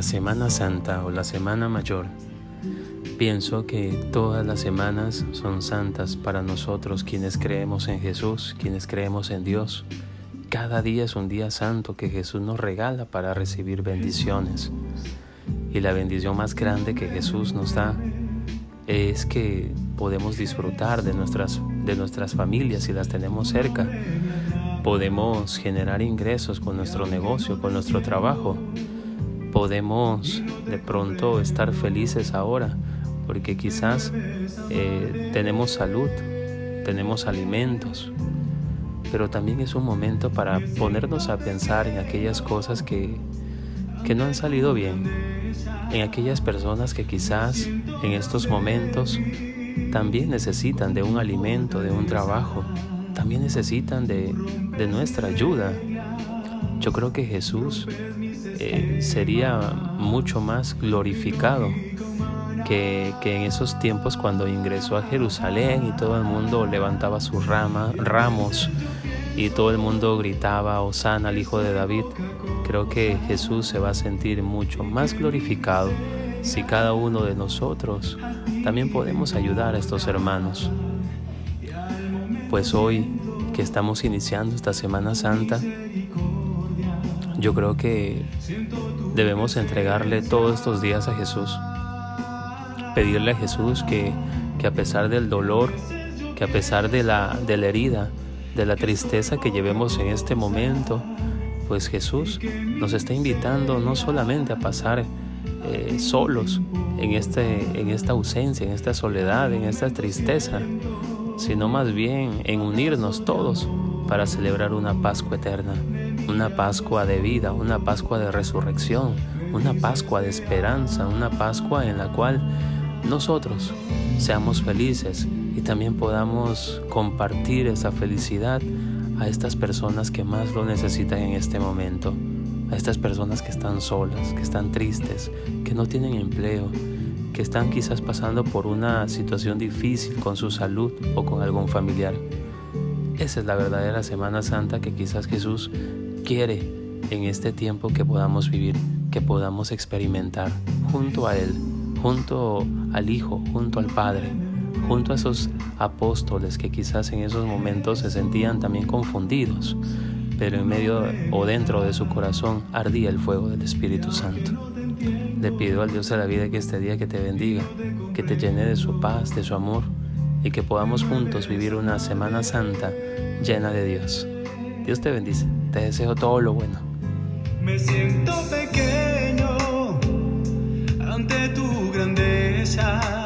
Semana Santa o la Semana Mayor. Pienso que todas las semanas son santas para nosotros quienes creemos en Jesús, quienes creemos en Dios. Cada día es un día santo que Jesús nos regala para recibir bendiciones. Y la bendición más grande que Jesús nos da es que podemos disfrutar de nuestras, de nuestras familias si las tenemos cerca. Podemos generar ingresos con nuestro negocio, con nuestro trabajo podemos de pronto estar felices ahora, porque quizás eh, tenemos salud, tenemos alimentos, pero también es un momento para ponernos a pensar en aquellas cosas que, que no han salido bien, en aquellas personas que quizás en estos momentos también necesitan de un alimento, de un trabajo, también necesitan de, de nuestra ayuda. Yo creo que Jesús eh, sería mucho más glorificado que, en esos tiempos cuando ingresó a Jerusalén y todo el mundo levantaba sus ramos y todo el mundo gritaba, Osana al Hijo de David. Creo que Jesús se va a sentir mucho más glorificado si cada uno de nosotros también podemos ayudar a estos hermanos. Pues hoy que estamos iniciando esta Semana Santa, yo creo que debemos entregarle todos estos días a Jesús. Pedirle a Jesús que, que a pesar del dolor, que a pesar de la, de la herida, de la tristeza que llevemos en este momento, pues Jesús nos está invitando no solamente a pasar eh, solos en, este, en esta ausencia, en esta soledad, en esta tristeza, sino más bien en unirnos todos para celebrar una Pascua eterna una Pascua de vida, una Pascua de resurrección, una Pascua de esperanza, una Pascua en la cual nosotros seamos felices y también podamos compartir esa felicidad a estas personas que más lo necesitan en este momento, a estas personas que están solas, que están tristes, que no tienen empleo, que están quizás pasando por una situación difícil con su salud o con algún familiar. Esa es la verdadera Semana Santa que quizás Jesús quiere en este tiempo que podamos vivir, que podamos experimentar junto a Él, junto al Hijo, junto al Padre, junto a esos apóstoles que quizás en esos momentos se sentían también confundidos, pero en medio o dentro de su corazón ardía el fuego del Espíritu Santo. Le pido al Dios de la vida que este día que te bendiga, que te llene de su paz, de su amor y que podamos juntos vivir una Semana Santa llena de Dios. Dios te bendice, te deseo todo lo bueno. Me siento pequeño ante tu grandeza.